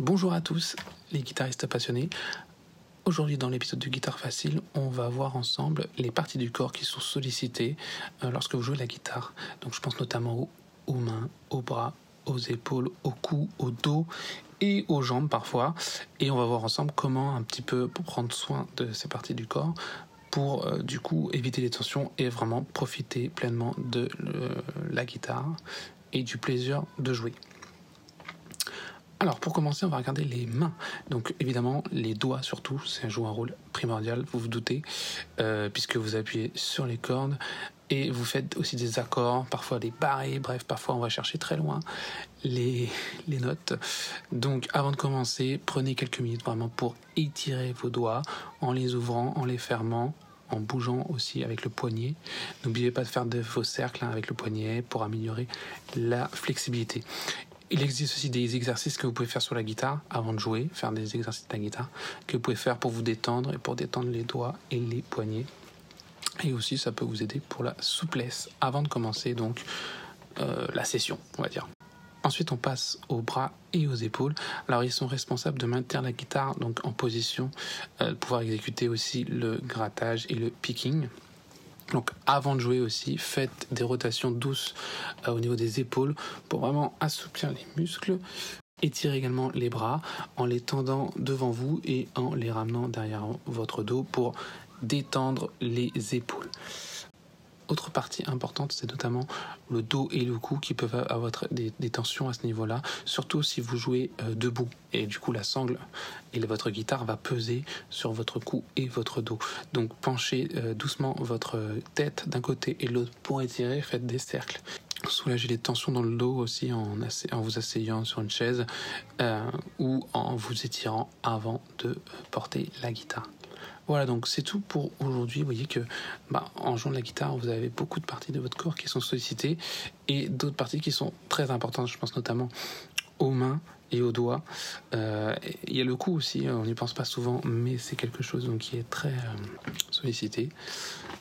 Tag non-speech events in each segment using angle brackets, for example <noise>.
Bonjour à tous les guitaristes passionnés. Aujourd'hui dans l'épisode de Guitare Facile, on va voir ensemble les parties du corps qui sont sollicitées euh, lorsque vous jouez la guitare. Donc je pense notamment aux, mains, aux bras, aux épaules, au cou, au dos et aux jambes parfois. Et on va voir ensemble comment un petit peu prendre soin de ces parties du corps pour euh, du coup éviter les tensions et vraiment profiter pleinement de la guitare et du plaisir de jouer. Alors pour commencer, on va regarder les mains. Donc évidemment, les doigts surtout, ça joue un rôle primordial, vous vous doutez, euh, puisque vous appuyez sur les cordes et vous faites aussi des accords, parfois des barrés, bref, parfois on va chercher très loin les, les notes. Donc avant de commencer, prenez quelques minutes vraiment pour étirer vos doigts en les ouvrant, en les fermant, en bougeant aussi avec le poignet. N'oubliez pas de faire de faux cercles hein, avec le poignet pour améliorer la flexibilité. Il existe aussi des exercices que vous pouvez faire sur la guitare avant de jouer, faire des exercices de la guitare que vous pouvez faire pour vous détendre et pour détendre les doigts et les poignets. Et aussi, ça peut vous aider pour la souplesse avant de commencer donc euh, la session, on va dire. Ensuite, on passe aux bras et aux épaules. Alors, ils sont responsables de maintenir la guitare donc en position, euh, de pouvoir exécuter aussi le grattage et le picking. Donc avant de jouer aussi, faites des rotations douces euh, au niveau des épaules pour vraiment assouplir les muscles. Étirez également les bras en les tendant devant vous et en les ramenant derrière votre dos pour détendre les épaules. Autre partie importante, c'est notamment le dos et le cou qui peuvent avoir des, tensions à ce niveau-là, surtout si vous jouez euh, debout. Et du coup, la sangle et votre guitare va peser sur votre cou et votre dos. Donc penchez euh, doucement votre tête d'un côté et l'autre pour étirer, faites des cercles. Soulagez les tensions dans le dos aussi en, vous asseyant sur une chaise euh, ou en vous étirant avant de porter la guitare. Voilà, donc c'est tout pour aujourd'hui. Vous voyez que bah, en jouant de la guitare, vous avez beaucoup de parties de votre corps qui sont sollicitées et d'autres parties qui sont très importantes. Je pense notamment aux mains et aux doigts. Euh, il y a le cou aussi, on n'y pense pas souvent, mais c'est quelque chose donc, qui est très euh, sollicité.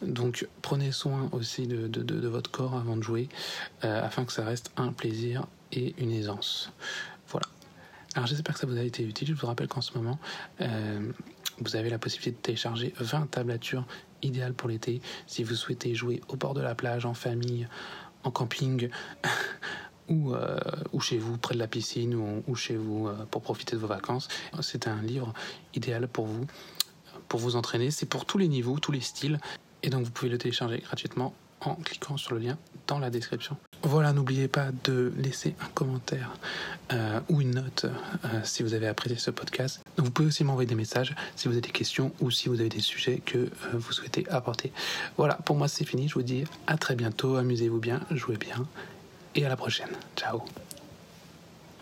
Donc prenez soin aussi de, votre corps avant de jouer, euh, afin que ça reste un plaisir et une aisance. Voilà. Alors j'espère que ça vous a été utile. Je vous rappelle qu'en ce moment, vous avez la possibilité de télécharger 20 tablatures idéales pour l'été si vous souhaitez jouer au bord de la plage, en famille, en camping. <laughs> Ou, euh, ou, chez vous, près de la piscine, ou, chez vous euh, pour profiter de vos vacances. C'est un livre idéal pour vous, pour vous entraîner. C'est pour tous les niveaux, tous les styles. Et donc vous pouvez le télécharger gratuitement en cliquant sur le lien dans la description. Voilà, n'oubliez pas de laisser un commentaire euh, ou une note euh, si vous avez apprécié ce podcast. vous pouvez aussi m'envoyer des messages si vous avez des questions ou si vous avez des sujets que euh, vous souhaitez apporter. Voilà, pour moi c'est fini. Je vous dis à très bientôt. Amusez-vous bien, jouez bien et à la prochaine. Ciao